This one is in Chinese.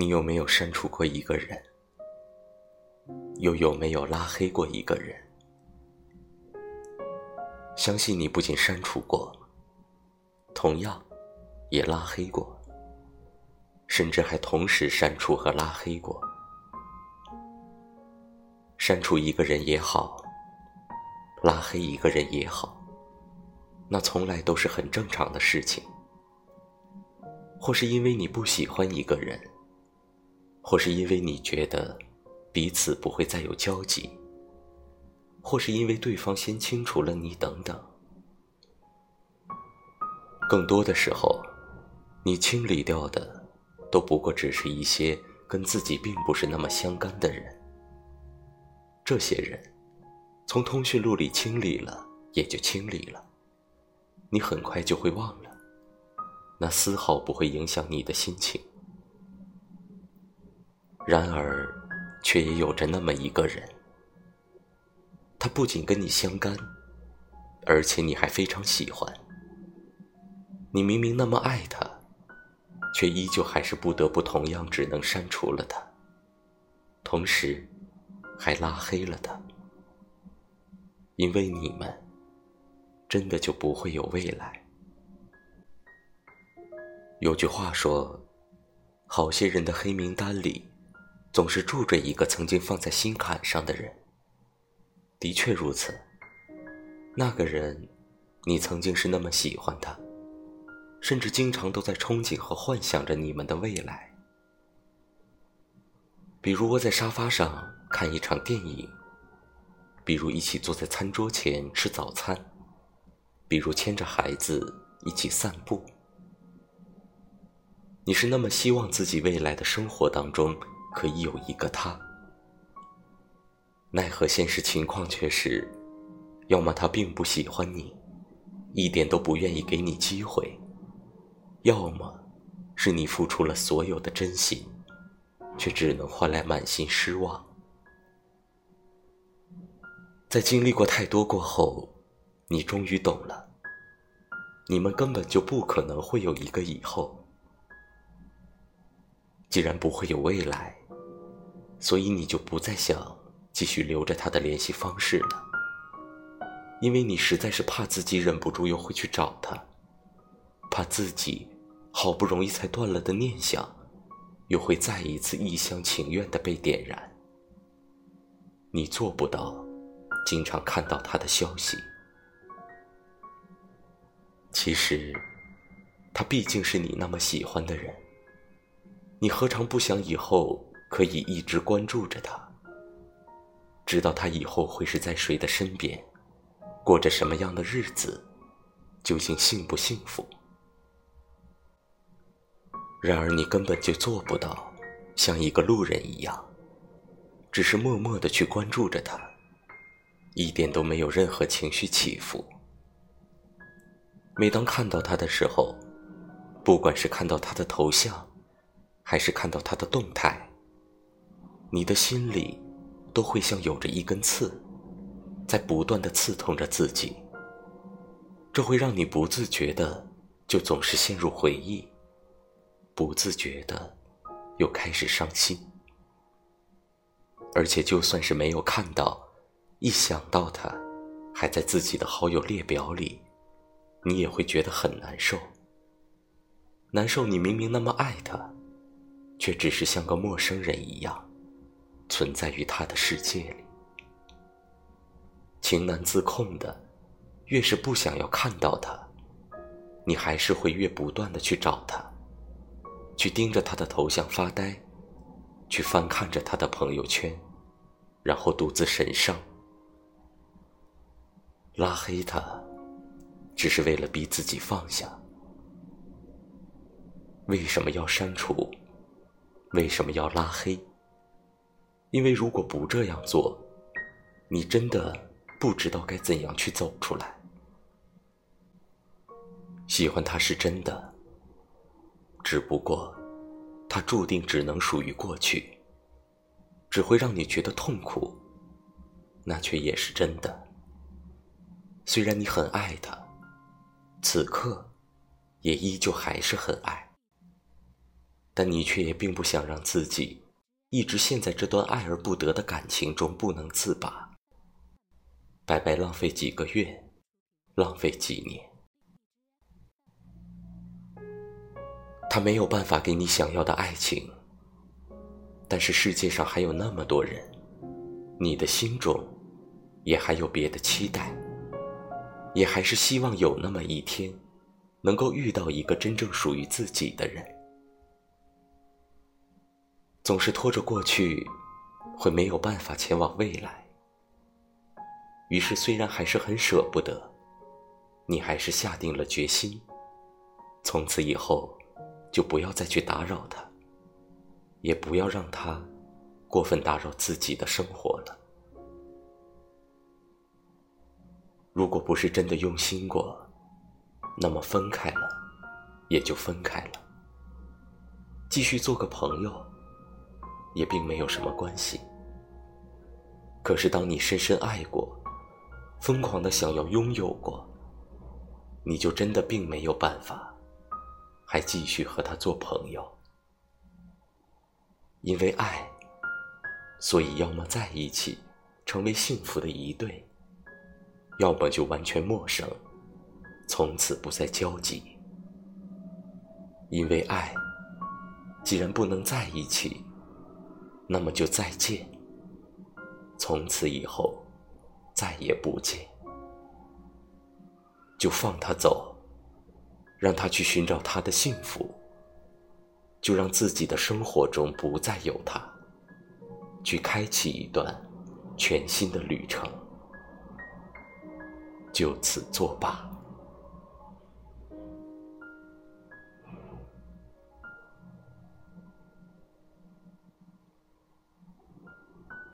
你有没有删除过一个人？又有没有拉黑过一个人？相信你不仅删除过，同样也拉黑过，甚至还同时删除和拉黑过。删除一个人也好，拉黑一个人也好，那从来都是很正常的事情。或是因为你不喜欢一个人。或是因为你觉得彼此不会再有交集，或是因为对方先清除了你等等。更多的时候，你清理掉的都不过只是一些跟自己并不是那么相干的人。这些人从通讯录里清理了，也就清理了，你很快就会忘了，那丝毫不会影响你的心情。然而，却也有着那么一个人，他不仅跟你相干，而且你还非常喜欢。你明明那么爱他，却依旧还是不得不同样只能删除了他，同时还拉黑了他，因为你们真的就不会有未来。有句话说，好些人的黑名单里。总是住着一个曾经放在心坎上的人。的确如此，那个人，你曾经是那么喜欢他，甚至经常都在憧憬和幻想着你们的未来。比如窝在沙发上看一场电影，比如一起坐在餐桌前吃早餐，比如牵着孩子一起散步。你是那么希望自己未来的生活当中。可以有一个他，奈何现实情况却是，要么他并不喜欢你，一点都不愿意给你机会；要么是你付出了所有的真心，却只能换来满心失望。在经历过太多过后，你终于懂了，你们根本就不可能会有一个以后。既然不会有未来，所以你就不再想继续留着他的联系方式了，因为你实在是怕自己忍不住又会去找他，怕自己好不容易才断了的念想，又会再一次一厢情愿的被点燃。你做不到经常看到他的消息，其实他毕竟是你那么喜欢的人，你何尝不想以后？可以一直关注着他，知道他以后会是在谁的身边，过着什么样的日子，究竟幸不幸福？然而你根本就做不到，像一个路人一样，只是默默的去关注着他，一点都没有任何情绪起伏。每当看到他的时候，不管是看到他的头像，还是看到他的动态。你的心里，都会像有着一根刺，在不断的刺痛着自己。这会让你不自觉的，就总是陷入回忆，不自觉的，又开始伤心。而且就算是没有看到，一想到他，还在自己的好友列表里，你也会觉得很难受。难受，你明明那么爱他，却只是像个陌生人一样。存在于他的世界里，情难自控的，越是不想要看到他，你还是会越不断的去找他，去盯着他的头像发呆，去翻看着他的朋友圈，然后独自神伤。拉黑他，只是为了逼自己放下。为什么要删除？为什么要拉黑？因为如果不这样做，你真的不知道该怎样去走出来。喜欢他是真的，只不过，他注定只能属于过去，只会让你觉得痛苦，那却也是真的。虽然你很爱他，此刻，也依旧还是很爱，但你却也并不想让自己一直陷在这段爱而不得的感情中不能自拔，白白浪费几个月，浪费几年。他没有办法给你想要的爱情，但是世界上还有那么多人，你的心中也还有别的期待，也还是希望有那么一天，能够遇到一个真正属于自己的人。总是拖着过去，会没有办法前往未来。于是，虽然还是很舍不得，你还是下定了决心，从此以后就不要再去打扰他，也不要让他过分打扰自己的生活了。如果不是真的用心过，那么分开了，也就分开了，继续做个朋友。也并没有什么关系。可是，当你深深爱过，疯狂的想要拥有过，你就真的并没有办法，还继续和他做朋友。因为爱，所以要么在一起，成为幸福的一对；要么就完全陌生，从此不再交集。因为爱，既然不能在一起。那么就再见，从此以后再也不见，就放他走，让他去寻找他的幸福，就让自己的生活中不再有他，去开启一段全新的旅程，就此作罢。